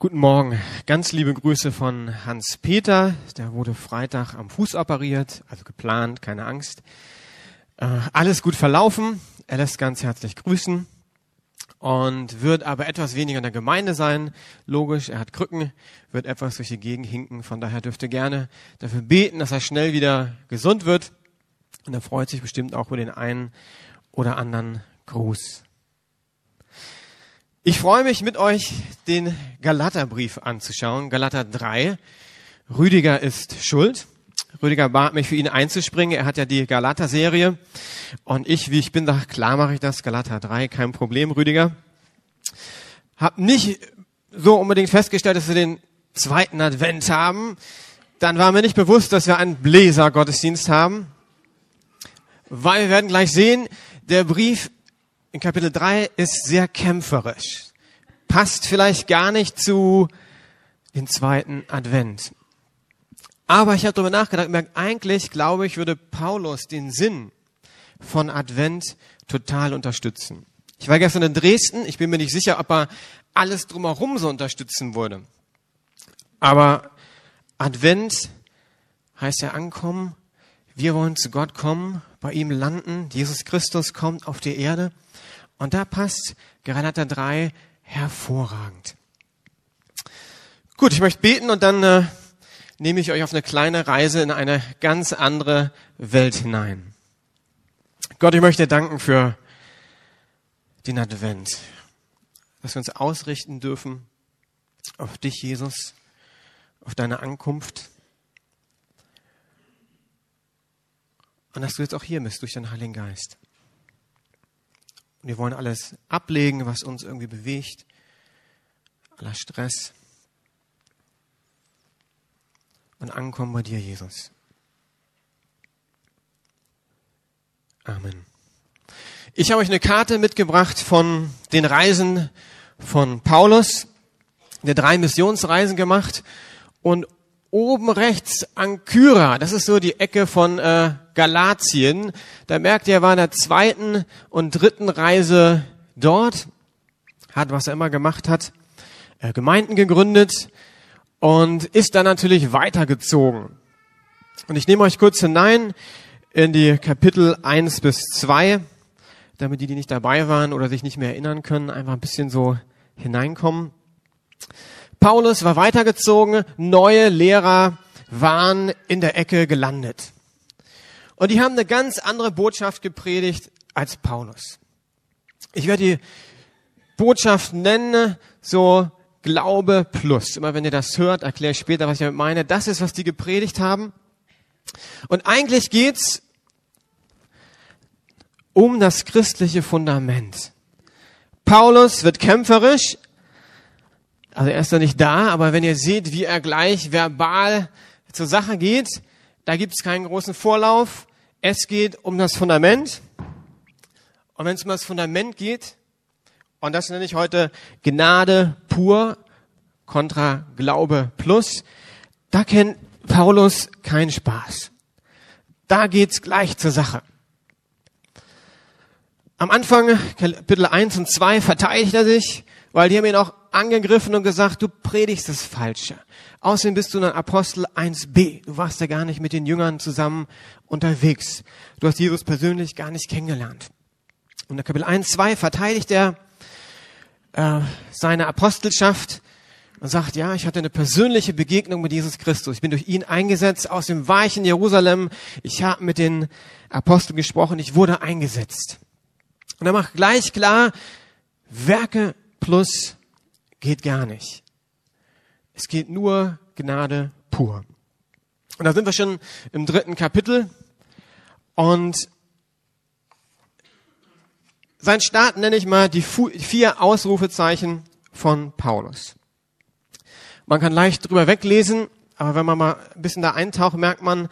Guten Morgen. Ganz liebe Grüße von Hans-Peter. Der wurde Freitag am Fuß operiert, also geplant, keine Angst. Äh, alles gut verlaufen. Er lässt ganz herzlich grüßen und wird aber etwas weniger in der Gemeinde sein. Logisch, er hat Krücken, wird etwas durch die Gegend hinken. Von daher dürfte gerne dafür beten, dass er schnell wieder gesund wird. Und er freut sich bestimmt auch über den einen oder anderen Gruß. Ich freue mich mit euch, den Galaterbrief anzuschauen, Galater 3. Rüdiger ist schuld. Rüdiger bat mich, für ihn einzuspringen. Er hat ja die Galater-Serie. Und ich, wie ich bin, dachte, klar mache ich das. Galater 3, kein Problem, Rüdiger. Hab nicht so unbedingt festgestellt, dass wir den zweiten Advent haben. Dann war mir nicht bewusst, dass wir einen Bläser-Gottesdienst haben. Weil wir werden gleich sehen, der Brief in Kapitel 3 ist sehr kämpferisch. Passt vielleicht gar nicht zu den zweiten Advent. Aber ich habe darüber nachgedacht und merkt, eigentlich glaube ich, würde Paulus den Sinn von Advent total unterstützen. Ich war gestern in Dresden, ich bin mir nicht sicher, ob er alles drumherum so unterstützen würde. Aber Advent heißt ja ankommen. Wir wollen zu Gott kommen, bei ihm landen. Jesus Christus kommt auf die Erde. Und da passt Galater 3 hervorragend. Gut, ich möchte beten und dann äh, nehme ich euch auf eine kleine Reise in eine ganz andere Welt hinein. Gott, ich möchte danken für den Advent, dass wir uns ausrichten dürfen auf dich, Jesus, auf deine Ankunft. Und dass du jetzt auch hier bist durch den Heiligen Geist. Und wir wollen alles ablegen, was uns irgendwie bewegt, aller Stress. Und ankommen bei dir, Jesus. Amen. Ich habe euch eine Karte mitgebracht von den Reisen von Paulus, der drei Missionsreisen gemacht. Und oben rechts Ankyra, das ist so die Ecke von äh, Galatien. Da merkt ihr, er war in der zweiten und dritten Reise dort, hat, was er immer gemacht hat, äh, Gemeinden gegründet und ist dann natürlich weitergezogen. Und ich nehme euch kurz hinein in die Kapitel 1 bis 2, damit die, die nicht dabei waren oder sich nicht mehr erinnern können, einfach ein bisschen so hineinkommen. Paulus war weitergezogen, neue Lehrer waren in der Ecke gelandet. Und die haben eine ganz andere Botschaft gepredigt als Paulus. Ich werde die Botschaft nennen, so Glaube plus. Immer wenn ihr das hört, erkläre ich später, was ich damit meine. Das ist, was die gepredigt haben. Und eigentlich geht's um das christliche Fundament. Paulus wird kämpferisch, also er ist da nicht da, aber wenn ihr seht, wie er gleich verbal zur Sache geht, da gibt es keinen großen Vorlauf. Es geht um das Fundament. Und wenn es um das Fundament geht, und das nenne ich heute Gnade pur kontra Glaube plus, da kennt Paulus keinen Spaß. Da geht's gleich zur Sache. Am Anfang, Kapitel 1 und 2, verteidigt er sich, weil die haben ihn auch angegriffen und gesagt, du predigst das Falsche. Außerdem bist du ein Apostel 1b. Du warst ja gar nicht mit den Jüngern zusammen unterwegs. Du hast Jesus persönlich gar nicht kennengelernt. Und in Kapitel 1, 2 verteidigt er äh, seine Apostelschaft und sagt, ja, ich hatte eine persönliche Begegnung mit Jesus Christus. Ich bin durch ihn eingesetzt aus dem weichen Jerusalem. Ich habe mit den Aposteln gesprochen. Ich wurde eingesetzt. Und er macht gleich klar, Werke plus geht gar nicht. Es geht nur Gnade pur. Und da sind wir schon im dritten Kapitel. Und sein Start nenne ich mal die vier Ausrufezeichen von Paulus. Man kann leicht drüber weglesen, aber wenn man mal ein bisschen da eintaucht, merkt man,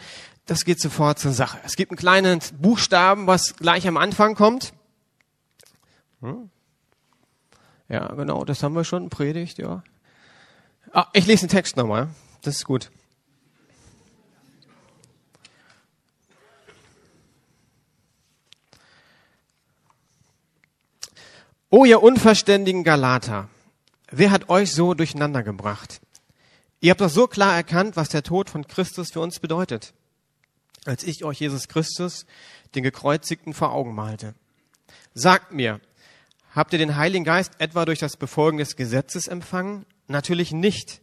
das geht sofort zur Sache. Es gibt einen kleinen Buchstaben, was gleich am Anfang kommt. Hm? Ja, genau, das haben wir schon predigt, ja. Ah, ich lese den Text nochmal. Das ist gut. O ihr unverständigen Galater, wer hat euch so durcheinander gebracht? Ihr habt doch so klar erkannt, was der Tod von Christus für uns bedeutet, als ich euch Jesus Christus, den Gekreuzigten, vor Augen malte. Sagt mir, habt ihr den Heiligen Geist etwa durch das Befolgen des Gesetzes empfangen? Natürlich nicht.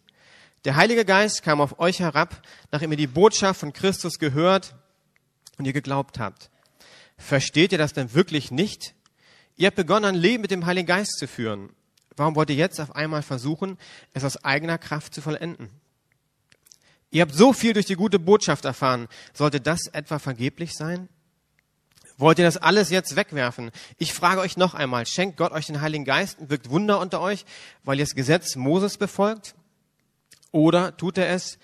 Der Heilige Geist kam auf euch herab, nachdem ihr die Botschaft von Christus gehört und ihr geglaubt habt. Versteht ihr das denn wirklich nicht? Ihr habt begonnen, ein Leben mit dem Heiligen Geist zu führen. Warum wollt ihr jetzt auf einmal versuchen, es aus eigener Kraft zu vollenden? Ihr habt so viel durch die gute Botschaft erfahren. Sollte das etwa vergeblich sein? Wollt ihr das alles jetzt wegwerfen? Ich frage euch noch einmal, schenkt Gott euch den Heiligen Geist und wirkt Wunder unter euch, weil ihr das Gesetz Moses befolgt? Oder tut er es,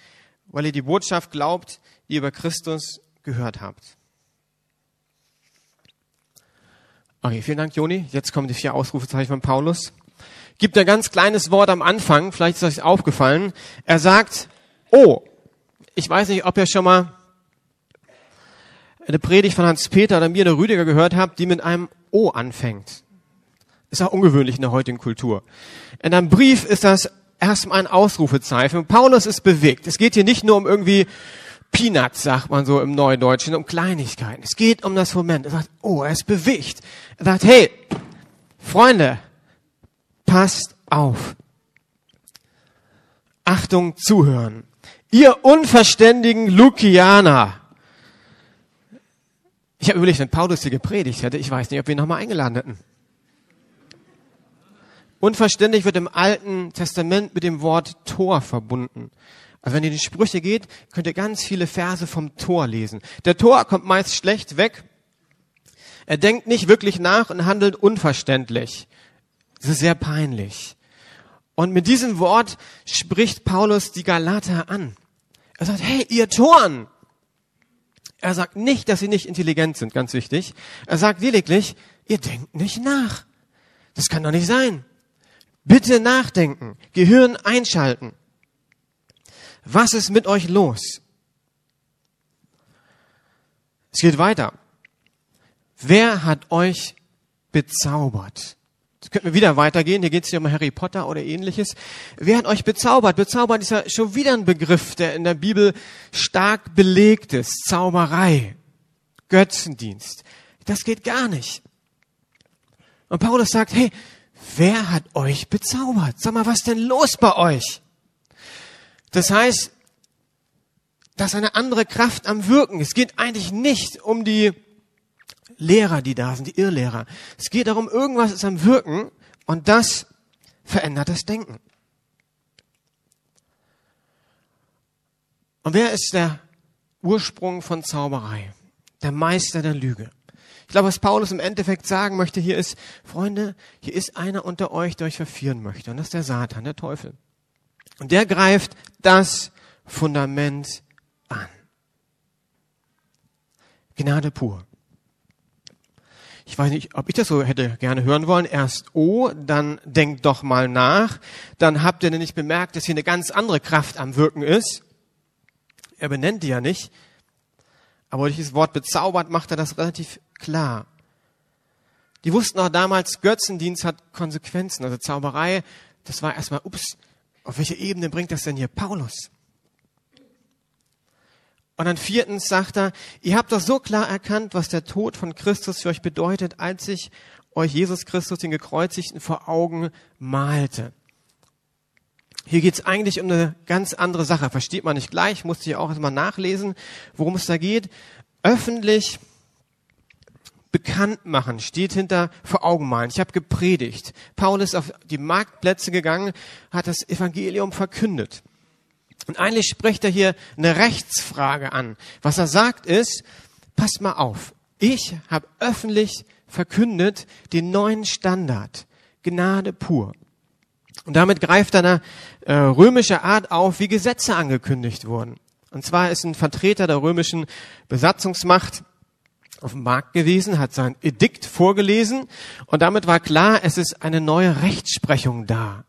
weil ihr die Botschaft glaubt, die ihr über Christus gehört habt? Okay, vielen Dank, Joni. Jetzt kommen die vier Ausrufezeichen von Paulus. Gibt ein ganz kleines Wort am Anfang, vielleicht ist euch aufgefallen. Er sagt, oh, ich weiß nicht, ob ihr schon mal eine Predigt von Hans-Peter oder mir oder Rüdiger gehört habt, die mit einem O anfängt. Ist auch ungewöhnlich in der heutigen Kultur. In einem Brief ist das erstmal ein Ausrufezeichen. Paulus ist bewegt. Es geht hier nicht nur um irgendwie Peanuts, sagt man so im Neudeutschen, um Kleinigkeiten. Es geht um das Moment. Er sagt, oh, er ist bewegt. Er sagt, hey, Freunde, passt auf. Achtung, zuhören. Ihr unverständigen Lukianer. Ich habe überlegt, wenn Paulus hier gepredigt hätte, ich weiß nicht, ob wir ihn nochmal eingeladen hätten. Unverständlich wird im Alten Testament mit dem Wort Tor verbunden. Also wenn ihr in die Sprüche geht, könnt ihr ganz viele Verse vom Tor lesen. Der Tor kommt meist schlecht weg. Er denkt nicht wirklich nach und handelt unverständlich. Das ist sehr peinlich. Und mit diesem Wort spricht Paulus die Galater an. Er sagt, hey, ihr Toren! Er sagt nicht, dass sie nicht intelligent sind, ganz wichtig. Er sagt lediglich, ihr denkt nicht nach. Das kann doch nicht sein. Bitte nachdenken, Gehirn einschalten. Was ist mit euch los? Es geht weiter. Wer hat euch bezaubert? Jetzt könnten wir wieder weitergehen. Hier geht es hier um Harry Potter oder ähnliches. Wer hat euch bezaubert? Bezaubert ist ja schon wieder ein Begriff, der in der Bibel stark belegt ist. Zauberei, Götzendienst. Das geht gar nicht. Und Paulus sagt, hey, wer hat euch bezaubert? Sag mal, was denn los bei euch? Das heißt, da ist eine andere Kraft am Wirken. Es geht eigentlich nicht um die Lehrer, die da sind, die Irrlehrer. Es geht darum, irgendwas ist am Wirken und das verändert das Denken. Und wer ist der Ursprung von Zauberei? Der Meister der Lüge. Ich glaube, was Paulus im Endeffekt sagen möchte hier ist, Freunde, hier ist einer unter euch, der euch verführen möchte. Und das ist der Satan, der Teufel. Und der greift das Fundament an. Gnade pur. Ich weiß nicht, ob ich das so hätte gerne hören wollen. Erst O, dann denkt doch mal nach. Dann habt ihr nicht bemerkt, dass hier eine ganz andere Kraft am Wirken ist. Er benennt die ja nicht. Aber durch das Wort bezaubert macht er das relativ klar. Die wussten auch damals, Götzendienst hat Konsequenzen. Also Zauberei, das war erstmal, ups, auf welche Ebene bringt das denn hier Paulus? Und dann viertens sagt er, ihr habt doch so klar erkannt, was der Tod von Christus für euch bedeutet, als ich euch Jesus Christus, den Gekreuzigten, vor Augen malte. Hier geht's eigentlich um eine ganz andere Sache. Versteht man nicht gleich, musste ich auch erstmal nachlesen, worum es da geht. Öffentlich bekannt machen, steht hinter vor Augen malen. Ich habe gepredigt. Paulus ist auf die Marktplätze gegangen, hat das Evangelium verkündet. Und eigentlich spricht er hier eine Rechtsfrage an. Was er sagt ist, passt mal auf, ich habe öffentlich verkündet den neuen Standard, Gnade pur. Und damit greift er eine äh, römische Art auf, wie Gesetze angekündigt wurden. Und zwar ist ein Vertreter der römischen Besatzungsmacht auf dem Markt gewesen, hat sein Edikt vorgelesen und damit war klar, es ist eine neue Rechtsprechung da.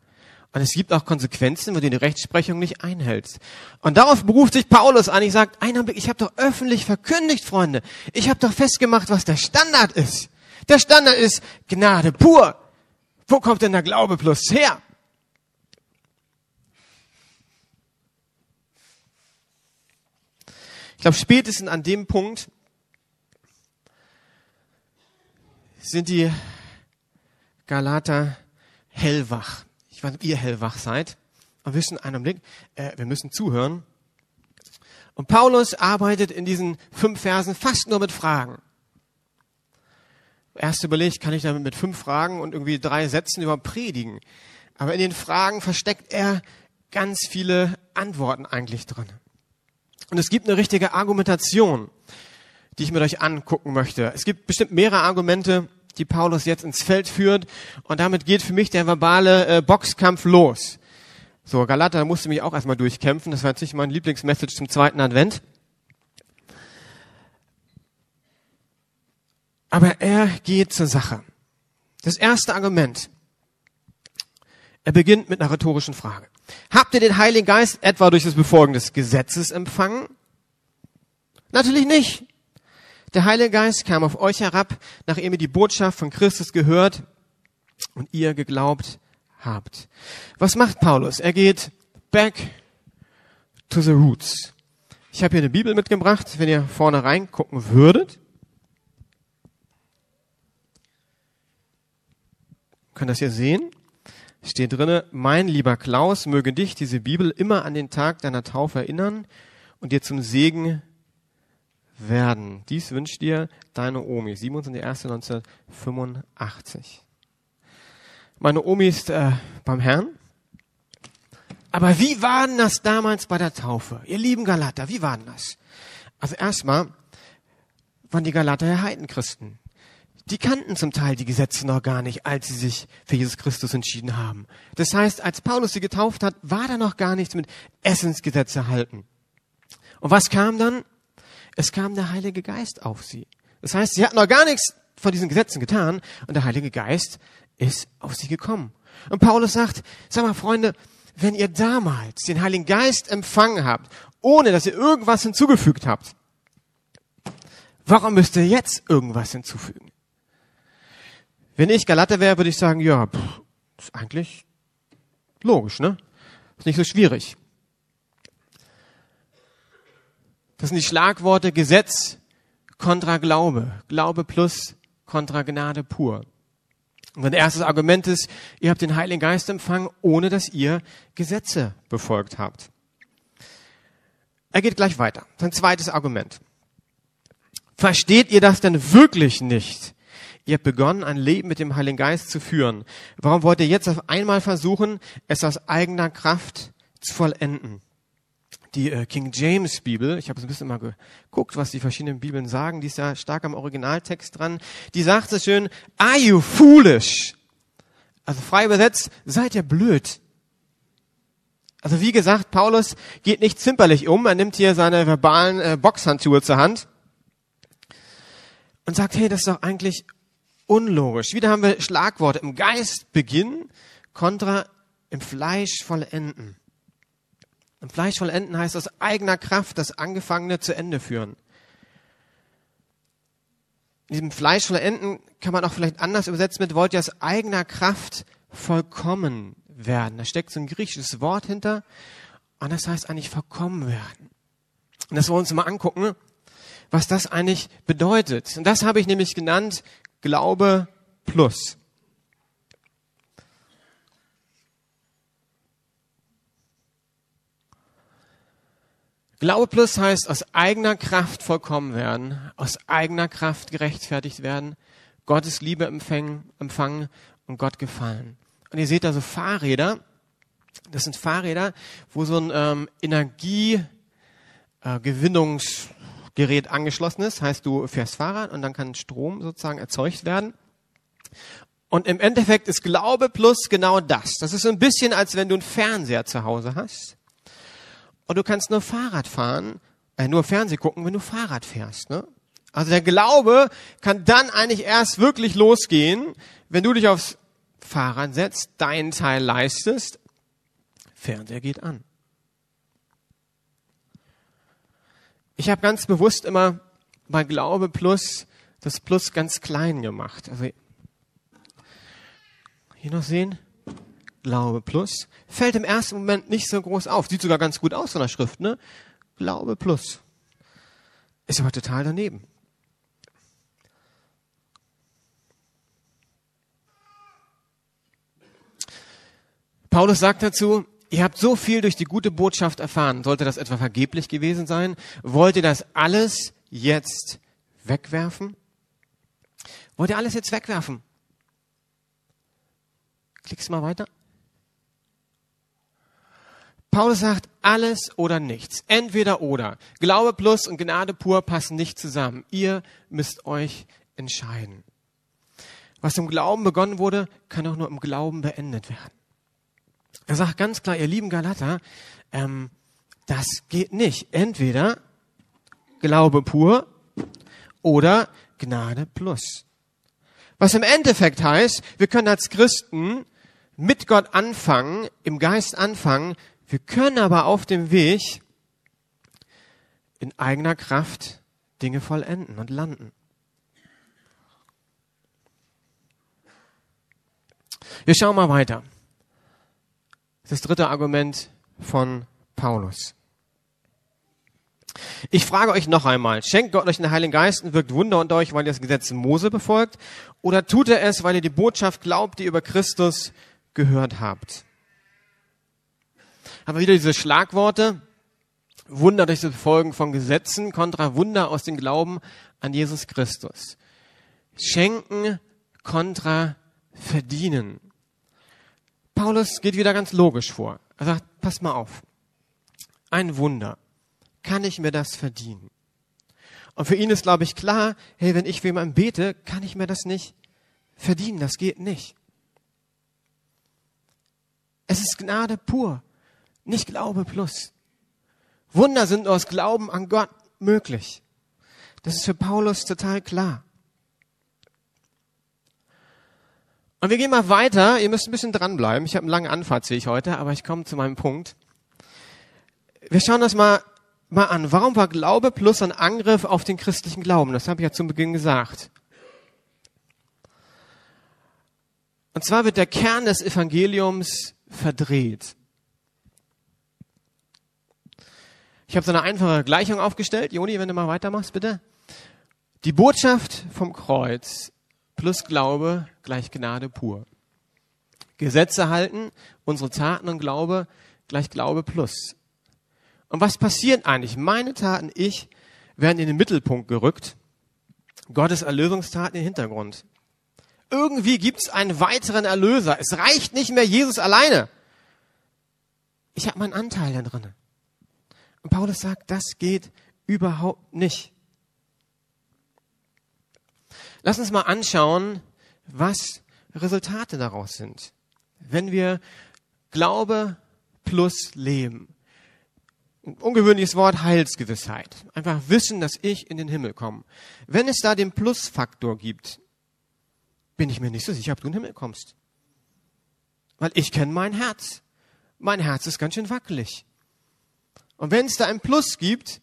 Und es gibt auch Konsequenzen, wo du die Rechtsprechung nicht einhältst. Und darauf beruft sich Paulus an. Ich sage, einen Blick, ich habe doch öffentlich verkündigt, Freunde. Ich habe doch festgemacht, was der Standard ist. Der Standard ist Gnade pur. Wo kommt denn der Glaube plus her? Ich glaube, spätestens an dem Punkt sind die Galater hellwach. Ich weiß nicht, ob ihr hellwach seid. Aber wissen einen Blick, äh, wir müssen zuhören. Und Paulus arbeitet in diesen fünf Versen fast nur mit Fragen. Erst überlegt, kann ich damit mit fünf Fragen und irgendwie drei Sätzen über predigen. Aber in den Fragen versteckt er ganz viele Antworten eigentlich drin. Und es gibt eine richtige Argumentation, die ich mit euch angucken möchte. Es gibt bestimmt mehrere Argumente, die Paulus jetzt ins Feld führt. Und damit geht für mich der verbale äh, Boxkampf los. So, Galater musste mich auch erstmal durchkämpfen. Das war jetzt nicht mein Lieblingsmessage zum zweiten Advent. Aber er geht zur Sache. Das erste Argument. Er beginnt mit einer rhetorischen Frage. Habt ihr den Heiligen Geist etwa durch das Befolgen des Gesetzes empfangen? Natürlich nicht. Der Heilige Geist kam auf euch herab, nachdem ihr die Botschaft von Christus gehört und ihr geglaubt habt. Was macht Paulus? Er geht back to the roots. Ich habe hier eine Bibel mitgebracht, wenn ihr vorne reingucken würdet. Könnt das hier sehen? Steht drinne, mein lieber Klaus, möge dich diese Bibel immer an den Tag deiner Taufe erinnern und dir zum Segen werden. Dies wünscht dir deine Omi. 27.01.1985. Meine Omi ist äh, beim Herrn. Aber wie war denn das damals bei der Taufe? Ihr lieben Galater, wie war denn das? Also erstmal waren die Galater ja Heidenchristen. Die kannten zum Teil die Gesetze noch gar nicht, als sie sich für Jesus Christus entschieden haben. Das heißt, als Paulus sie getauft hat, war da noch gar nichts mit Essensgesetze halten. Und was kam dann? Es kam der Heilige Geist auf sie. Das heißt, sie hatten noch gar nichts von diesen Gesetzen getan und der Heilige Geist ist auf sie gekommen. Und Paulus sagt, sag mal Freunde, wenn ihr damals den Heiligen Geist empfangen habt, ohne dass ihr irgendwas hinzugefügt habt, warum müsst ihr jetzt irgendwas hinzufügen? Wenn ich Galater wäre, würde ich sagen, ja, pff, ist eigentlich logisch, ne? Ist nicht so schwierig. Das sind die Schlagworte Gesetz kontra Glaube, Glaube plus kontra Gnade pur. Und mein erstes Argument ist, ihr habt den Heiligen Geist empfangen, ohne dass ihr Gesetze befolgt habt. Er geht gleich weiter. Sein zweites Argument. Versteht ihr das denn wirklich nicht? Ihr habt begonnen, ein Leben mit dem Heiligen Geist zu führen. Warum wollt ihr jetzt auf einmal versuchen, es aus eigener Kraft zu vollenden? Die äh, King James Bibel, ich habe so ein bisschen mal geguckt, was die verschiedenen Bibeln sagen, die ist ja stark am Originaltext dran, die sagt so schön, are you foolish? Also frei übersetzt, seid ihr blöd? Also wie gesagt, Paulus geht nicht zimperlich um, er nimmt hier seine verbalen äh, Boxhandschuhe zur Hand und sagt, hey, das ist doch eigentlich unlogisch. Wieder haben wir Schlagworte im Geist beginnen, kontra im Fleisch vollenden. Im Fleisch vollenden heißt aus eigener Kraft das Angefangene zu Ende führen. In diesem Fleisch vollenden kann man auch vielleicht anders übersetzen mit, wollt ihr aus eigener Kraft vollkommen werden. Da steckt so ein griechisches Wort hinter und das heißt eigentlich vollkommen werden. Und das wollen wir uns mal angucken, was das eigentlich bedeutet. Und das habe ich nämlich genannt Glaube plus. Glaube plus heißt aus eigener Kraft vollkommen werden, aus eigener Kraft gerechtfertigt werden, Gottes Liebe empfangen, empfangen und Gott gefallen. Und ihr seht da so Fahrräder. Das sind Fahrräder, wo so ein ähm, Energiegewinnungsgerät äh, angeschlossen ist. Heißt, du fährst Fahrrad und dann kann Strom sozusagen erzeugt werden. Und im Endeffekt ist Glaube plus genau das. Das ist so ein bisschen, als wenn du einen Fernseher zu Hause hast und du kannst nur Fahrrad fahren, äh, nur Fernseh gucken, wenn du Fahrrad fährst. Ne? Also der Glaube kann dann eigentlich erst wirklich losgehen, wenn du dich aufs Fahrrad setzt, deinen Teil leistest, Fernseher geht an. Ich habe ganz bewusst immer bei Glaube plus das Plus ganz klein gemacht. Also hier noch sehen. Glaube plus, fällt im ersten Moment nicht so groß auf. Sieht sogar ganz gut aus von der Schrift, ne? Glaube plus. Ist aber total daneben. Paulus sagt dazu, ihr habt so viel durch die gute Botschaft erfahren. Sollte das etwa vergeblich gewesen sein? Wollt ihr das alles jetzt wegwerfen? Wollt ihr alles jetzt wegwerfen? Klickst mal weiter. Paulus sagt, alles oder nichts. Entweder oder. Glaube plus und Gnade pur passen nicht zusammen. Ihr müsst euch entscheiden. Was im Glauben begonnen wurde, kann auch nur im Glauben beendet werden. Er sagt ganz klar, ihr lieben Galater, ähm, das geht nicht. Entweder Glaube pur oder Gnade plus. Was im Endeffekt heißt, wir können als Christen mit Gott anfangen, im Geist anfangen, wir können aber auf dem Weg in eigener Kraft Dinge vollenden und landen. Wir schauen mal weiter. Das dritte Argument von Paulus. Ich frage euch noch einmal, schenkt Gott euch den Heiligen Geist und wirkt Wunder unter euch, weil ihr das Gesetz Mose befolgt? Oder tut er es, weil ihr die Botschaft glaubt, die ihr über Christus gehört habt? Haben wir wieder diese Schlagworte. Wunder durch das Befolgen von Gesetzen kontra Wunder aus dem Glauben an Jesus Christus. Schenken kontra verdienen. Paulus geht wieder ganz logisch vor. Er sagt, pass mal auf. Ein Wunder. Kann ich mir das verdienen? Und für ihn ist, glaube ich, klar, hey, wenn ich für jemanden bete, kann ich mir das nicht verdienen. Das geht nicht. Es ist Gnade pur. Nicht Glaube plus. Wunder sind aus Glauben an Gott möglich. Das ist für Paulus total klar. Und wir gehen mal weiter. Ihr müsst ein bisschen dranbleiben. Ich habe einen langen Anfahrt, sehe ich heute, aber ich komme zu meinem Punkt. Wir schauen das mal, mal an. Warum war Glaube plus ein Angriff auf den christlichen Glauben? Das habe ich ja zu Beginn gesagt. Und zwar wird der Kern des Evangeliums verdreht. Ich habe so eine einfache Gleichung aufgestellt. Joni, wenn du mal weitermachst, bitte. Die Botschaft vom Kreuz plus Glaube gleich Gnade pur. Gesetze halten, unsere Taten und Glaube gleich Glaube plus. Und was passiert eigentlich? Meine Taten, ich, werden in den Mittelpunkt gerückt. Gottes Erlösungstaten in den Hintergrund. Irgendwie gibt's einen weiteren Erlöser. Es reicht nicht mehr Jesus alleine. Ich habe meinen Anteil da drinnen. Und Paulus sagt, das geht überhaupt nicht. Lass uns mal anschauen, was Resultate daraus sind. Wenn wir Glaube plus Leben. Ein ungewöhnliches Wort Heilsgewissheit. Einfach wissen, dass ich in den Himmel komme. Wenn es da den Plusfaktor gibt, bin ich mir nicht so sicher, ob du in den Himmel kommst. Weil ich kenne mein Herz. Mein Herz ist ganz schön wackelig. Und wenn es da ein Plus gibt,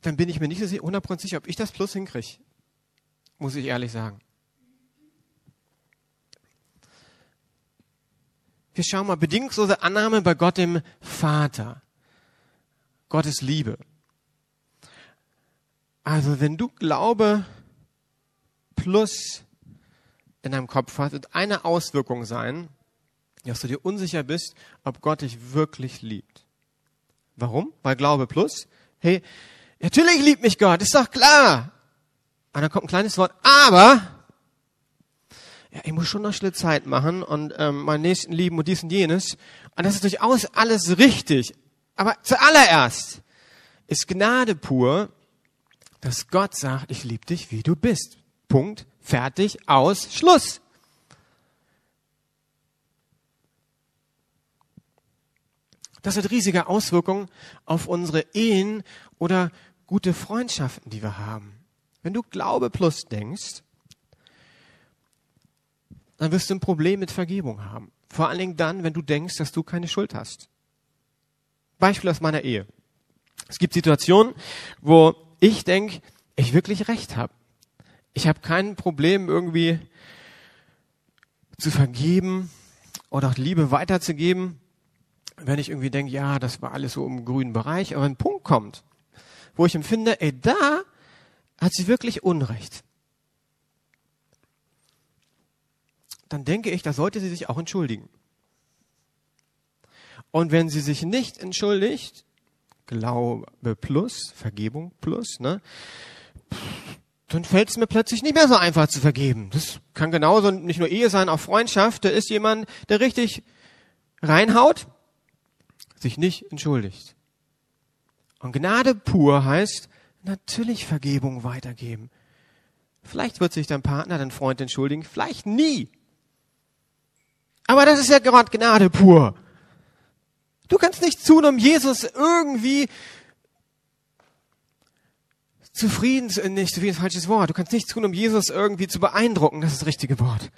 dann bin ich mir nicht so 100% sicher, ob ich das Plus hinkriege. Muss ich ehrlich sagen. Wir schauen mal, bedingungslose Annahme bei Gott dem Vater. Gottes Liebe. Also wenn du Glaube plus in deinem Kopf hast, wird eine Auswirkung sein, dass du dir unsicher bist, ob Gott dich wirklich liebt. Warum? Weil Glaube plus. Hey, natürlich liebt mich Gott, ist doch klar. Und dann kommt ein kleines Wort, aber ja, ich muss schon noch schnell Zeit machen und ähm, meinen Nächsten lieben und dies und jenes. Und das ist durchaus alles richtig. Aber zuallererst ist Gnade pur, dass Gott sagt, ich liebe dich, wie du bist. Punkt, fertig, aus, Schluss. Das hat riesige Auswirkungen auf unsere Ehen oder gute Freundschaften, die wir haben. Wenn du Glaube plus denkst, dann wirst du ein Problem mit Vergebung haben. Vor allen Dingen dann, wenn du denkst, dass du keine Schuld hast. Beispiel aus meiner Ehe. Es gibt Situationen, wo ich denke, ich wirklich recht habe. Ich habe kein Problem irgendwie zu vergeben oder auch Liebe weiterzugeben wenn ich irgendwie denke, ja, das war alles so im grünen Bereich, aber ein Punkt kommt, wo ich empfinde, ey, da hat sie wirklich Unrecht. Dann denke ich, da sollte sie sich auch entschuldigen. Und wenn sie sich nicht entschuldigt, Glaube plus, Vergebung plus, ne, dann fällt es mir plötzlich nicht mehr so einfach zu vergeben. Das kann genauso nicht nur Ehe sein, auch Freundschaft. Da ist jemand, der richtig reinhaut, sich nicht entschuldigt. Und Gnade pur heißt natürlich Vergebung weitergeben. Vielleicht wird sich dein Partner, dein Freund entschuldigen, vielleicht nie. Aber das ist ja gerade Gnade pur. Du kannst nicht tun, um Jesus irgendwie zufrieden, äh, nicht zufrieden falsches Wort. Du kannst nichts tun, um Jesus irgendwie zu beeindrucken. Das ist das richtige Wort.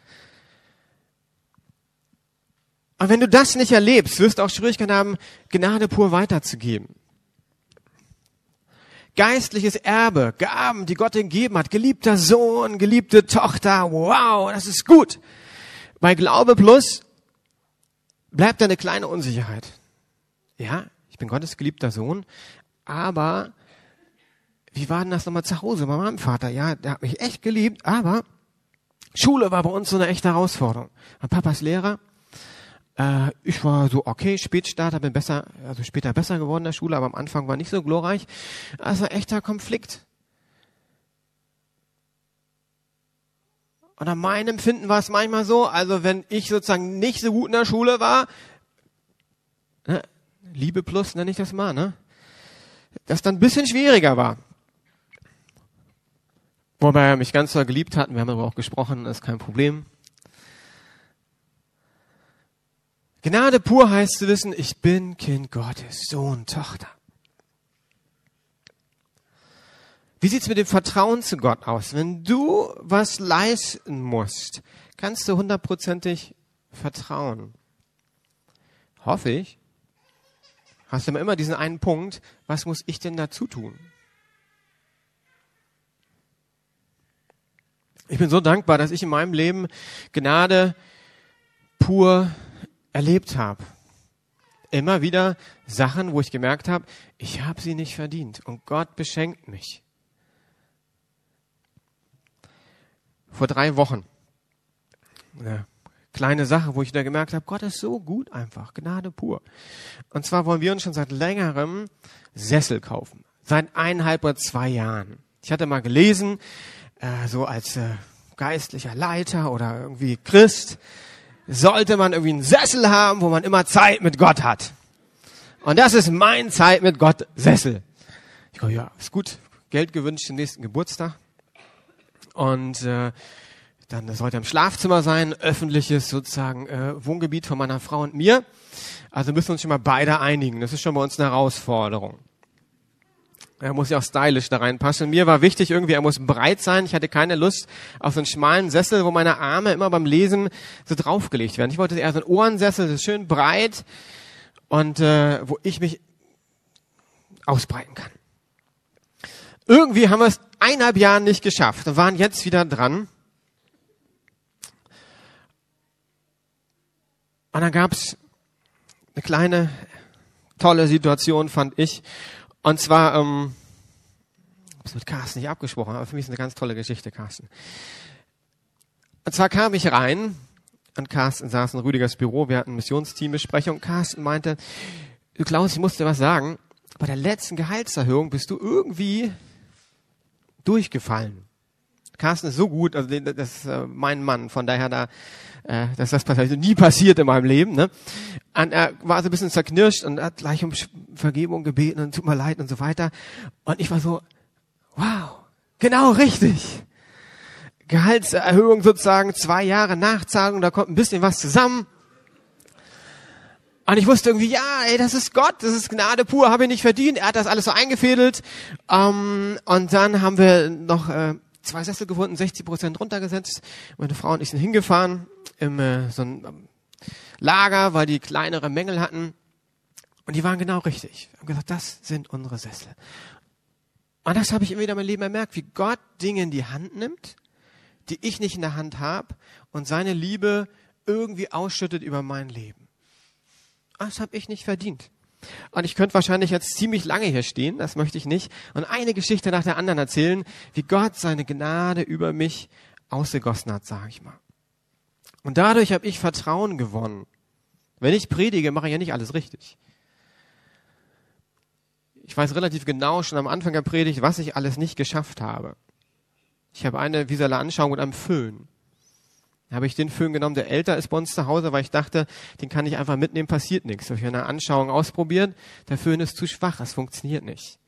Und wenn du das nicht erlebst, wirst du auch Schwierigkeiten haben, Gnade pur weiterzugeben. Geistliches Erbe, Gaben, die Gott gegeben hat, geliebter Sohn, geliebte Tochter, wow, das ist gut. Bei Glaube plus bleibt da eine kleine Unsicherheit ja, ich bin Gottes geliebter Sohn, aber wie war denn das nochmal zu Hause bei meinem Vater? Ja, der hat mich echt geliebt, aber Schule war bei uns so eine echte Herausforderung. Mein Papa ist Lehrer. Äh, ich war so okay, Spätstarter, bin besser, also später besser geworden in der Schule, aber am Anfang war nicht so glorreich. Also echter Konflikt. Und an meinem Empfinden war es manchmal so, also wenn ich sozusagen nicht so gut in der Schule war, ne, Liebe plus nenne ich das mal, ne? Das dann ein bisschen schwieriger war. Wobei er mich ganz so geliebt hat, wir haben darüber auch gesprochen, ist kein Problem. Gnade pur heißt zu wissen, ich bin Kind Gottes, Sohn, Tochter. Wie sieht's mit dem Vertrauen zu Gott aus? Wenn du was leisten musst, kannst du hundertprozentig vertrauen. Hoffe ich hast du immer diesen einen Punkt, was muss ich denn dazu tun? Ich bin so dankbar, dass ich in meinem Leben Gnade pur erlebt habe. Immer wieder Sachen, wo ich gemerkt habe, ich habe sie nicht verdient und Gott beschenkt mich. Vor drei Wochen, ja, kleine Sache, wo ich da gemerkt habe, Gott ist so gut einfach, Gnade pur. Und zwar wollen wir uns schon seit längerem Sessel kaufen. Seit eineinhalb oder zwei Jahren. Ich hatte mal gelesen, äh, so als äh, geistlicher Leiter oder irgendwie Christ, sollte man irgendwie einen Sessel haben, wo man immer Zeit mit Gott hat. Und das ist mein Zeit mit Gott Sessel. Ich go, ja, ist gut. Geld gewünscht den nächsten Geburtstag. Und äh, dann das sollte im Schlafzimmer sein, öffentliches sozusagen äh, Wohngebiet von meiner Frau und mir. Also müssen wir uns schon mal beide einigen. Das ist schon bei uns eine Herausforderung. Er muss ja auch stylisch da reinpassen. Mir war wichtig irgendwie, er muss breit sein. Ich hatte keine Lust auf so einen schmalen Sessel, wo meine Arme immer beim Lesen so draufgelegt werden. Ich wollte eher so einen Ohrensessel, ist schön breit und äh, wo ich mich ausbreiten kann. Irgendwie haben wir es eineinhalb Jahren nicht geschafft und waren jetzt wieder dran. Und dann gab's eine kleine, tolle Situation, fand ich. Und zwar, ähm, hab's mit Carsten nicht abgesprochen, aber für mich ist eine ganz tolle Geschichte, Carsten. Und zwar kam ich rein und Carsten saß in Rüdigers Büro, wir hatten Missionsteambesprechung. Carsten meinte, du Klaus, ich muss dir was sagen, bei der letzten Gehaltserhöhung bist du irgendwie durchgefallen. Carsten ist so gut, also das ist äh, mein Mann, von daher da, äh, dass das passiert, nie passiert in meinem Leben. Ne? Und er war so ein bisschen zerknirscht und hat gleich um Vergebung gebeten und tut mir leid und so weiter. Und ich war so, wow, genau richtig. Gehaltserhöhung sozusagen, zwei Jahre Nachzahlung, da kommt ein bisschen was zusammen. Und ich wusste irgendwie, ja, ey, das ist Gott, das ist Gnade pur, habe ich nicht verdient. Er hat das alles so eingefädelt. Ähm, und dann haben wir noch äh, zwei Sessel gefunden, 60 Prozent runtergesetzt. Meine Frau und ich sind hingefahren im äh, so ein ähm, Lager, weil die kleinere Mängel hatten. Und die waren genau richtig. Wir haben gesagt, das sind unsere Sessel. Und das habe ich immer wieder in meinem Leben ermerkt, wie Gott Dinge in die Hand nimmt, die ich nicht in der Hand habe und seine Liebe irgendwie ausschüttet über mein Leben. Das habe ich nicht verdient. Und ich könnte wahrscheinlich jetzt ziemlich lange hier stehen, das möchte ich nicht, und eine Geschichte nach der anderen erzählen, wie Gott seine Gnade über mich ausgegossen hat, sage ich mal. Und dadurch habe ich Vertrauen gewonnen. Wenn ich predige, mache ich ja nicht alles richtig. Ich weiß relativ genau schon am Anfang der Predigt, was ich alles nicht geschafft habe. Ich habe eine visuelle Anschauung mit einem Föhn. Da habe ich den Föhn genommen, der älter ist bei uns zu Hause, weil ich dachte, den kann ich einfach mitnehmen, passiert nichts. Habe ich eine Anschauung ausprobiert, der Föhn ist zu schwach, es funktioniert nicht.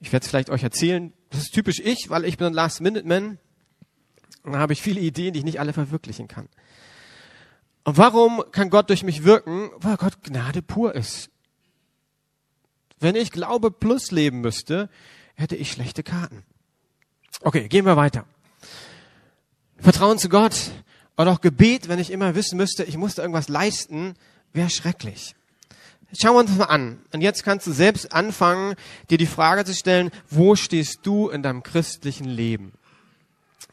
Ich werde es vielleicht euch erzählen, das ist typisch ich, weil ich bin ein Last-Minute-Man. Und da habe ich viele Ideen, die ich nicht alle verwirklichen kann. Und warum kann Gott durch mich wirken? Weil Gott Gnade pur ist. Wenn ich Glaube plus leben müsste, hätte ich schlechte Karten. Okay, gehen wir weiter. Vertrauen zu Gott und auch Gebet, wenn ich immer wissen müsste, ich musste irgendwas leisten, wäre schrecklich. Schauen wir uns mal an. Und jetzt kannst du selbst anfangen, dir die Frage zu stellen, wo stehst du in deinem christlichen Leben?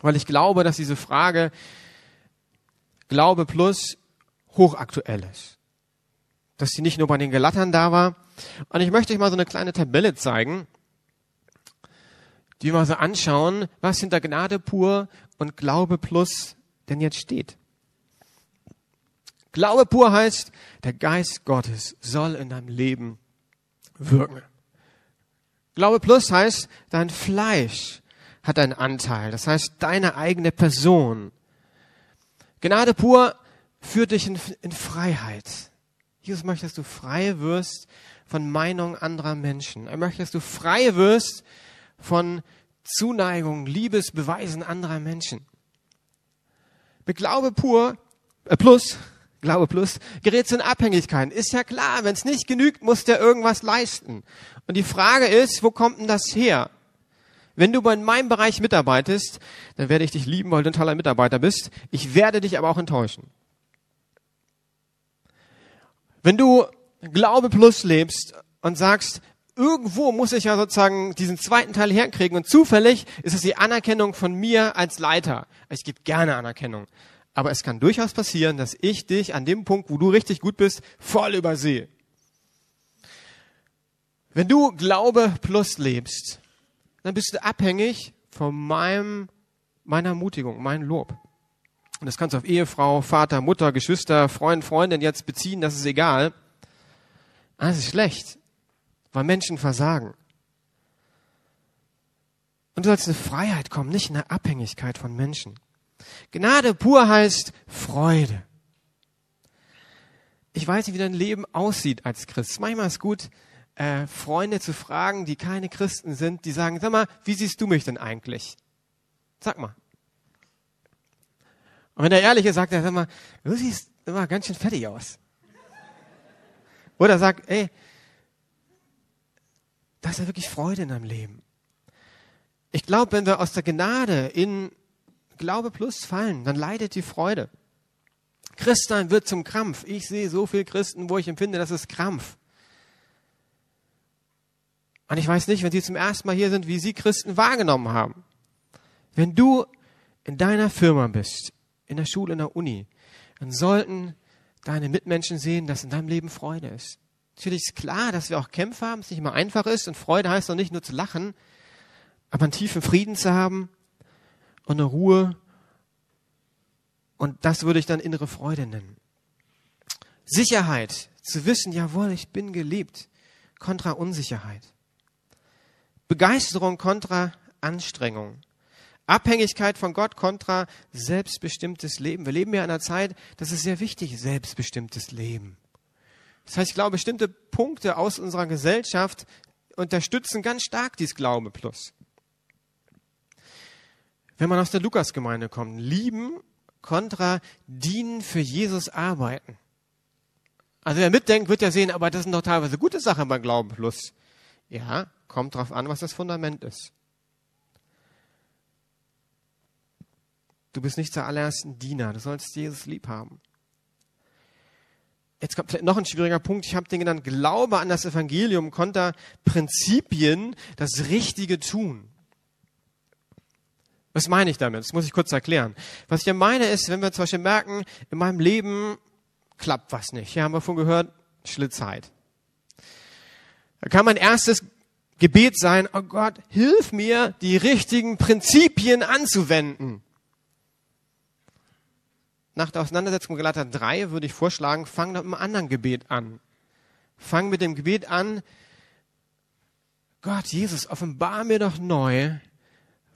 Weil ich glaube, dass diese Frage Glaube plus hochaktuell ist. Dass sie nicht nur bei den Gelattern da war. Und ich möchte euch mal so eine kleine Tabelle zeigen, die wir mal so anschauen, was hinter Gnade pur und Glaube plus denn jetzt steht. Glaube pur heißt, der Geist Gottes soll in deinem Leben wirken. Glaube plus heißt, dein Fleisch hat einen Anteil. Das heißt, deine eigene Person. Gnade pur führt dich in, in Freiheit. Jesus möchte, dass du frei wirst von Meinung anderer Menschen. Er möchte, dass du frei wirst von Zuneigung, Liebesbeweisen anderer Menschen. Mit Glaube pur, äh plus, Glaube plus, gerät zu Abhängigkeiten. Ist ja klar, wenn es nicht genügt, muss der irgendwas leisten. Und die Frage ist, wo kommt denn das her? Wenn du in meinem Bereich mitarbeitest, dann werde ich dich lieben, weil du ein toller Mitarbeiter bist. Ich werde dich aber auch enttäuschen. Wenn du Glaube plus lebst und sagst, irgendwo muss ich ja sozusagen diesen zweiten Teil herkriegen und zufällig ist es die Anerkennung von mir als Leiter. Ich gebe gerne Anerkennung. Aber es kann durchaus passieren, dass ich dich an dem Punkt, wo du richtig gut bist, voll übersehe. Wenn du Glaube plus lebst, dann bist du abhängig von meinem, meiner Ermutigung, meinem Lob. Und das kannst du auf Ehefrau, Vater, Mutter, Geschwister, Freund, Freundin jetzt beziehen, das ist egal. Das ist schlecht weil Menschen versagen. Und du sollst eine Freiheit kommen, nicht eine Abhängigkeit von Menschen. Gnade pur heißt Freude. Ich weiß nicht, wie dein Leben aussieht als Christ. Manchmal ist gut, äh, Freunde zu fragen, die keine Christen sind, die sagen, sag mal, wie siehst du mich denn eigentlich? Sag mal. Und wenn er ehrlich ist, sagt er, sag mal, du siehst immer ganz schön fettig aus. Oder sagt, ey, da ist ja wirklich Freude in deinem Leben. Ich glaube, wenn wir aus der Gnade in Glaube plus fallen, dann leidet die Freude. Christsein wird zum Krampf. Ich sehe so viele Christen, wo ich empfinde, das ist Krampf. Und ich weiß nicht, wenn Sie zum ersten Mal hier sind, wie Sie Christen wahrgenommen haben. Wenn du in deiner Firma bist, in der Schule, in der Uni, dann sollten deine Mitmenschen sehen, dass in deinem Leben Freude ist. Natürlich ist klar, dass wir auch Kämpfe haben, es nicht immer einfach ist und Freude heißt doch nicht nur zu lachen, aber einen tiefen Frieden zu haben und eine Ruhe. Und das würde ich dann innere Freude nennen. Sicherheit, zu wissen, jawohl, ich bin geliebt, kontra Unsicherheit. Begeisterung kontra Anstrengung. Abhängigkeit von Gott kontra selbstbestimmtes Leben. Wir leben ja in einer Zeit, das ist sehr wichtig, selbstbestimmtes Leben. Das heißt, ich glaube, bestimmte Punkte aus unserer Gesellschaft unterstützen ganz stark dieses Glaube plus. Wenn man aus der Lukasgemeinde kommt, lieben kontra dienen für Jesus arbeiten. Also wer mitdenkt, wird ja sehen, aber das sind doch teilweise gute Sachen beim Glauben plus. Ja, kommt drauf an, was das Fundament ist. Du bist nicht zuallererst ein Diener, du sollst Jesus lieb haben jetzt kommt vielleicht noch ein schwieriger Punkt, ich habe den genannt, Glaube an das Evangelium konter Prinzipien, das Richtige tun. Was meine ich damit? Das muss ich kurz erklären. Was ich meine ist, wenn wir zum Beispiel merken, in meinem Leben klappt was nicht. Hier haben wir von gehört, Schlitzheit. Da kann mein erstes Gebet sein, oh Gott, hilf mir, die richtigen Prinzipien anzuwenden. Nach der Auseinandersetzung mit Galater 3 würde ich vorschlagen, fang mit einem anderen Gebet an. Fang mit dem Gebet an, Gott, Jesus, offenbar mir doch neu,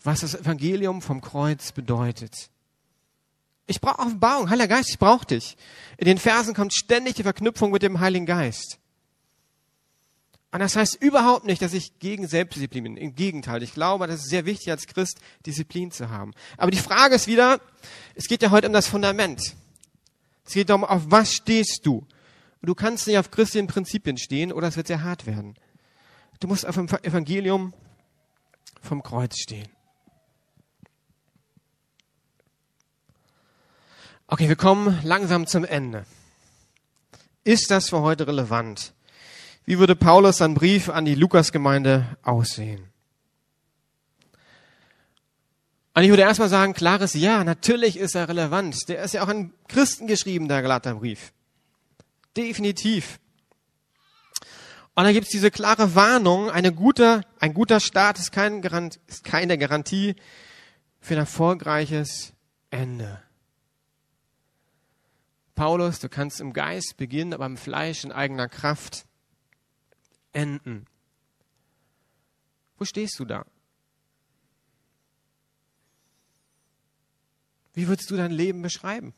was das Evangelium vom Kreuz bedeutet. Ich brauche Offenbarung, Heiliger Geist, ich brauche dich. In den Versen kommt ständig die Verknüpfung mit dem Heiligen Geist. Und das heißt überhaupt nicht, dass ich gegen Selbstdisziplin bin. Im Gegenteil, ich glaube, das ist sehr wichtig als Christ, Disziplin zu haben. Aber die Frage ist wieder, es geht ja heute um das Fundament. Es geht darum, auf was stehst du? Und du kannst nicht auf christlichen Prinzipien stehen oder es wird sehr hart werden. Du musst auf dem Evangelium vom Kreuz stehen. Okay, wir kommen langsam zum Ende. Ist das für heute relevant? Wie würde Paulus seinen Brief an die Lukasgemeinde aussehen? Und ich würde erstmal sagen, klares Ja, natürlich ist er relevant. Der ist ja auch an Christen geschrieben, der Galaterbrief. Definitiv. Und da gibt es diese klare Warnung, eine gute, ein guter Start ist, kein Garant, ist keine Garantie für ein erfolgreiches Ende. Paulus, du kannst im Geist beginnen, aber im Fleisch in eigener Kraft enden. Wo stehst du da? Wie würdest du dein Leben beschreiben?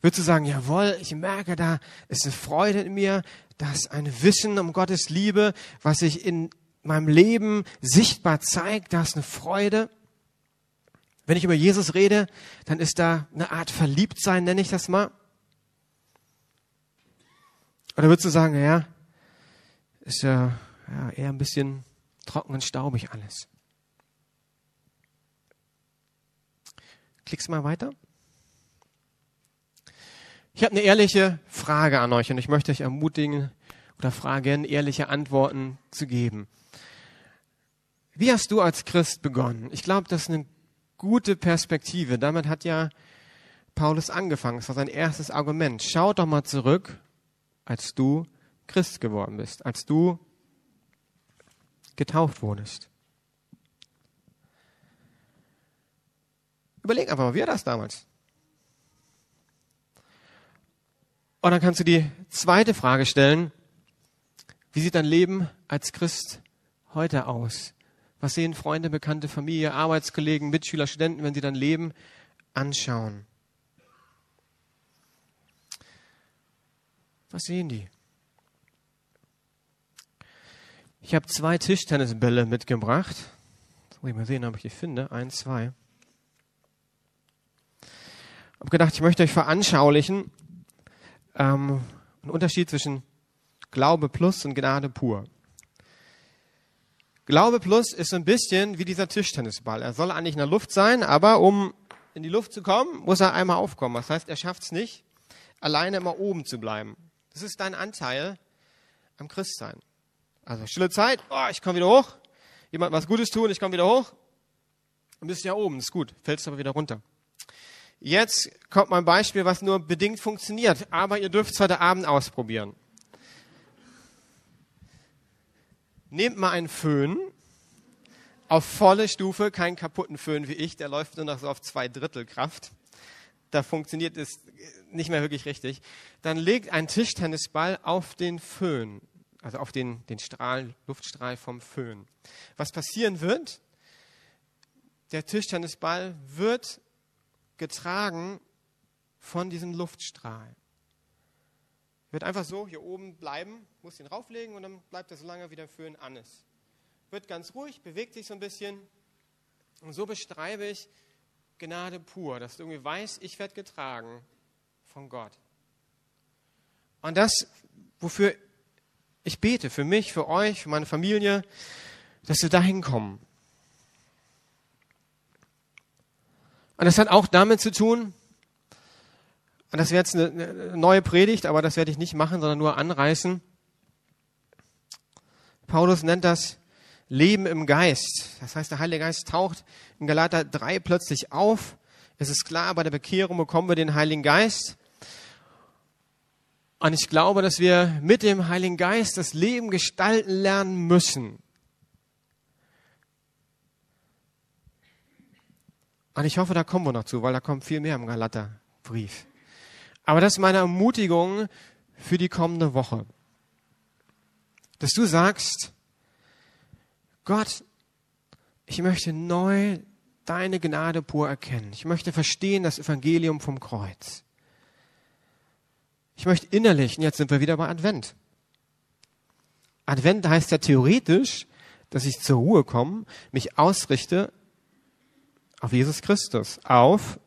Würdest du sagen, jawohl, ich merke, da ist eine Freude in mir, da ist ein Wissen um Gottes Liebe, was sich in meinem Leben sichtbar zeigt, da ist eine Freude. Wenn ich über Jesus rede, dann ist da eine Art Verliebtsein, nenne ich das mal. Oder würdest du sagen, ja, ist ja, ja eher ein bisschen trocken und staubig alles. Klickst mal weiter. Ich habe eine ehrliche Frage an euch und ich möchte euch ermutigen oder fragen, ehrliche Antworten zu geben. Wie hast du als Christ begonnen? Ich glaube, das ist eine gute Perspektive. Damit hat ja Paulus angefangen. Das war sein erstes Argument. Schau doch mal zurück, als du Christ geworden bist, als du getauft wurdest. Überleg einfach mal, wie war das damals? Und dann kannst du die zweite Frage stellen, wie sieht dein Leben als Christ heute aus? Was sehen Freunde, Bekannte, Familie, Arbeitskollegen, Mitschüler, Studenten, wenn sie dann Leben anschauen? Was sehen die? Ich habe zwei Tischtennisbälle mitgebracht. Soll ich mal sehen, ob ich die finde. Eins, zwei. Ich habe gedacht, ich möchte euch veranschaulichen ähm, einen Unterschied zwischen Glaube plus und Gnade pur. Glaube plus ist so ein bisschen wie dieser Tischtennisball. Er soll eigentlich in der Luft sein, aber um in die Luft zu kommen, muss er einmal aufkommen. Das heißt, er schafft es nicht, alleine immer oben zu bleiben. Das ist dein Anteil am Christsein. Also stille Zeit, oh, ich komme wieder hoch. Jemand was Gutes tun, ich komme wieder hoch. Und bist ja oben, ist gut, fällst aber wieder runter. Jetzt kommt mein Beispiel, was nur bedingt funktioniert, aber ihr dürft es heute Abend ausprobieren. Nehmt mal einen Föhn auf volle Stufe, keinen kaputten Föhn wie ich, der läuft nur noch so auf zwei Drittel Kraft. Da funktioniert es nicht mehr wirklich richtig. Dann legt ein Tischtennisball auf den Föhn, also auf den, den Strahl, Luftstrahl vom Föhn. Was passieren wird? Der Tischtennisball wird getragen von diesem Luftstrahl wird einfach so hier oben bleiben, muss ihn rauflegen und dann bleibt er so lange, wie der Föhn an ist. Wird ganz ruhig, bewegt sich so ein bisschen. Und so beschreibe ich Gnade pur, dass du irgendwie weißt, ich werde getragen von Gott. Und das, wofür ich bete, für mich, für euch, für meine Familie, dass wir dahin kommen. Und das hat auch damit zu tun, und das wäre jetzt eine neue Predigt, aber das werde ich nicht machen, sondern nur anreißen. Paulus nennt das Leben im Geist. Das heißt, der Heilige Geist taucht in Galater 3 plötzlich auf. Es ist klar, bei der Bekehrung bekommen wir den Heiligen Geist. Und ich glaube, dass wir mit dem Heiligen Geist das Leben gestalten lernen müssen. Und ich hoffe, da kommen wir noch zu, weil da kommt viel mehr im Galaterbrief. Aber das ist meine Ermutigung für die kommende Woche. Dass du sagst, Gott, ich möchte neu deine Gnade pur erkennen. Ich möchte verstehen das Evangelium vom Kreuz. Ich möchte innerlich, und jetzt sind wir wieder bei Advent. Advent heißt ja theoretisch, dass ich zur Ruhe komme, mich ausrichte auf Jesus Christus, auf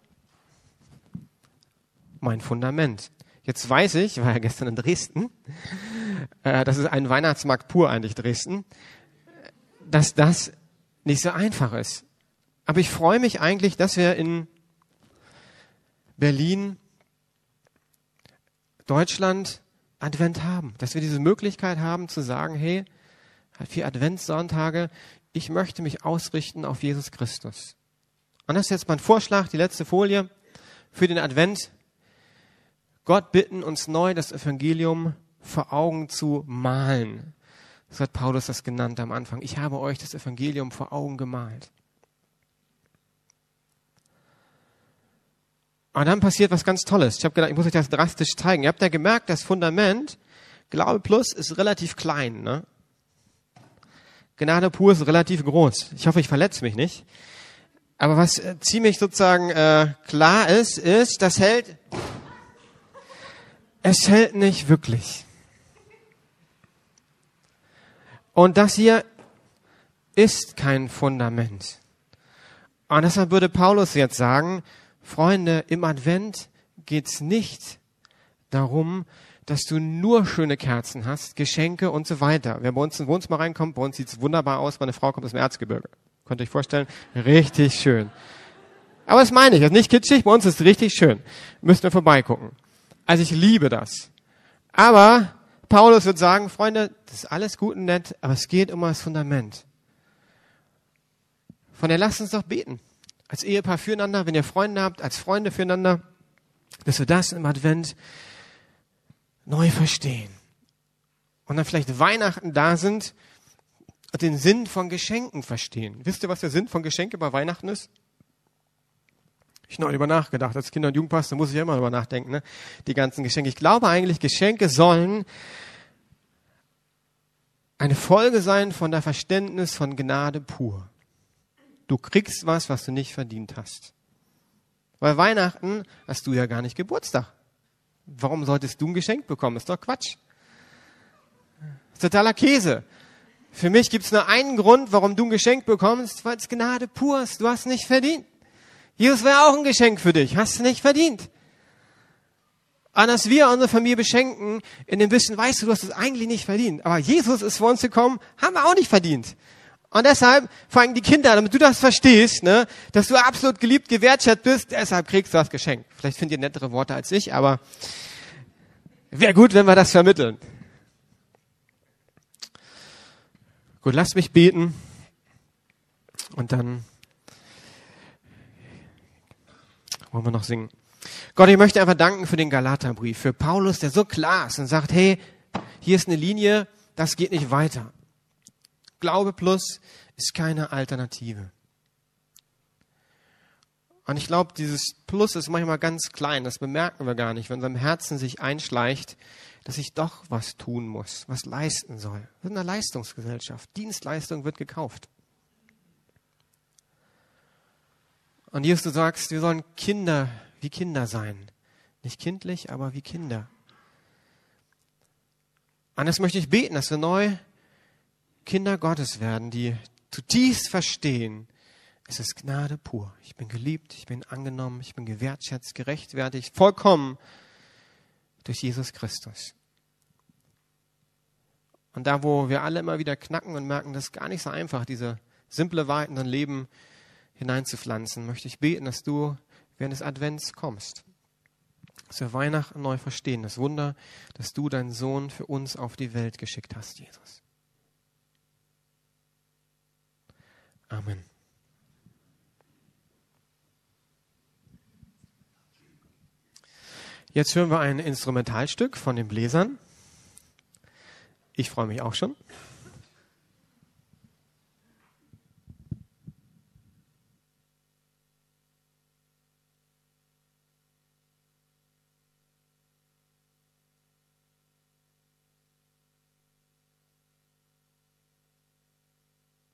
mein Fundament. Jetzt weiß ich, war ja gestern in Dresden, äh, das ist ein Weihnachtsmarkt pur eigentlich Dresden, dass das nicht so einfach ist. Aber ich freue mich eigentlich, dass wir in Berlin, Deutschland Advent haben, dass wir diese Möglichkeit haben zu sagen, hey, vier Adventssonntage, ich möchte mich ausrichten auf Jesus Christus. Und das ist jetzt mein Vorschlag, die letzte Folie für den Advent. Gott bitten, uns neu das Evangelium vor Augen zu malen. So hat Paulus das genannt am Anfang. Ich habe euch das Evangelium vor Augen gemalt. Und dann passiert was ganz Tolles. Ich habe gedacht, ich muss euch das drastisch zeigen. Ihr habt ja gemerkt, das Fundament, Glaube plus, ist relativ klein. Ne? Gnade pur ist relativ groß. Ich hoffe, ich verletze mich nicht. Aber was äh, ziemlich sozusagen äh, klar ist, ist, das hält, es hält nicht wirklich. Und das hier ist kein Fundament. Und deshalb würde Paulus jetzt sagen, Freunde, im Advent geht's nicht darum, dass du nur schöne Kerzen hast, Geschenke und so weiter. Wer bei uns ins Wohnzimmer reinkommt, bei uns sieht's wunderbar aus, meine Frau kommt aus dem Erzgebirge. Könnt ihr euch vorstellen? Richtig schön. Aber das meine ich, das ist nicht kitschig, bei uns ist es richtig schön. Müsst ihr vorbeigucken. Also ich liebe das. Aber Paulus wird sagen, Freunde, das ist alles gut und nett, aber es geht um das Fundament. Von der lasst uns doch beten als Ehepaar füreinander, wenn ihr Freunde habt, als Freunde füreinander, dass wir das im Advent neu verstehen. Und dann vielleicht Weihnachten da sind und den Sinn von Geschenken verstehen. Wisst ihr, was der Sinn von Geschenke bei Weihnachten ist? Ich noch über nachgedacht. Als Kinder- und Jugendpastor muss ich ja immer über nachdenken, ne? Die ganzen Geschenke. Ich glaube eigentlich, Geschenke sollen eine Folge sein von der Verständnis von Gnade pur. Du kriegst was, was du nicht verdient hast. Weil Weihnachten hast du ja gar nicht Geburtstag. Warum solltest du ein Geschenk bekommen? Ist doch Quatsch. Ist totaler Käse. Für mich gibt es nur einen Grund, warum du ein Geschenk bekommst, weil es Gnade pur ist. Du hast nicht verdient. Jesus wäre auch ein Geschenk für dich. Hast du nicht verdient. Und dass wir unsere Familie beschenken, in dem Wissen, weißt du, du hast es eigentlich nicht verdient. Aber Jesus ist vor uns gekommen, haben wir auch nicht verdient. Und deshalb, allem die Kinder, damit du das verstehst, ne, dass du absolut geliebt, gewertschätzt bist, deshalb kriegst du das Geschenk. Vielleicht findet ihr nettere Worte als ich, aber wäre gut, wenn wir das vermitteln. Gut, lasst mich beten und dann wollen wir noch singen. Gott, ich möchte einfach danken für den Galaterbrief, für Paulus, der so klar ist und sagt, hey, hier ist eine Linie, das geht nicht weiter. Glaube plus ist keine Alternative. Und ich glaube, dieses Plus ist manchmal ganz klein, das bemerken wir gar nicht, wenn unserem Herzen sich einschleicht, dass ich doch was tun muss, was leisten soll. Wir sind eine Leistungsgesellschaft. Dienstleistung wird gekauft. Und Jesus, du sagst, wir sollen Kinder wie Kinder sein. Nicht kindlich, aber wie Kinder. Und das möchte ich beten, dass wir neu Kinder Gottes werden, die zutiefst verstehen, es ist Gnade pur. Ich bin geliebt, ich bin angenommen, ich bin gewertschätzt, gerechtfertigt, vollkommen durch Jesus Christus. Und da, wo wir alle immer wieder knacken und merken, das ist gar nicht so einfach, diese simple Wahrheit in dein Leben hineinzupflanzen, möchte ich beten, dass du während des Advents kommst. Dass wir Weihnachten neu verstehen, das Wunder, dass du deinen Sohn für uns auf die Welt geschickt hast, Jesus. Amen. Jetzt hören wir ein Instrumentalstück von den Bläsern. Ich freue mich auch schon.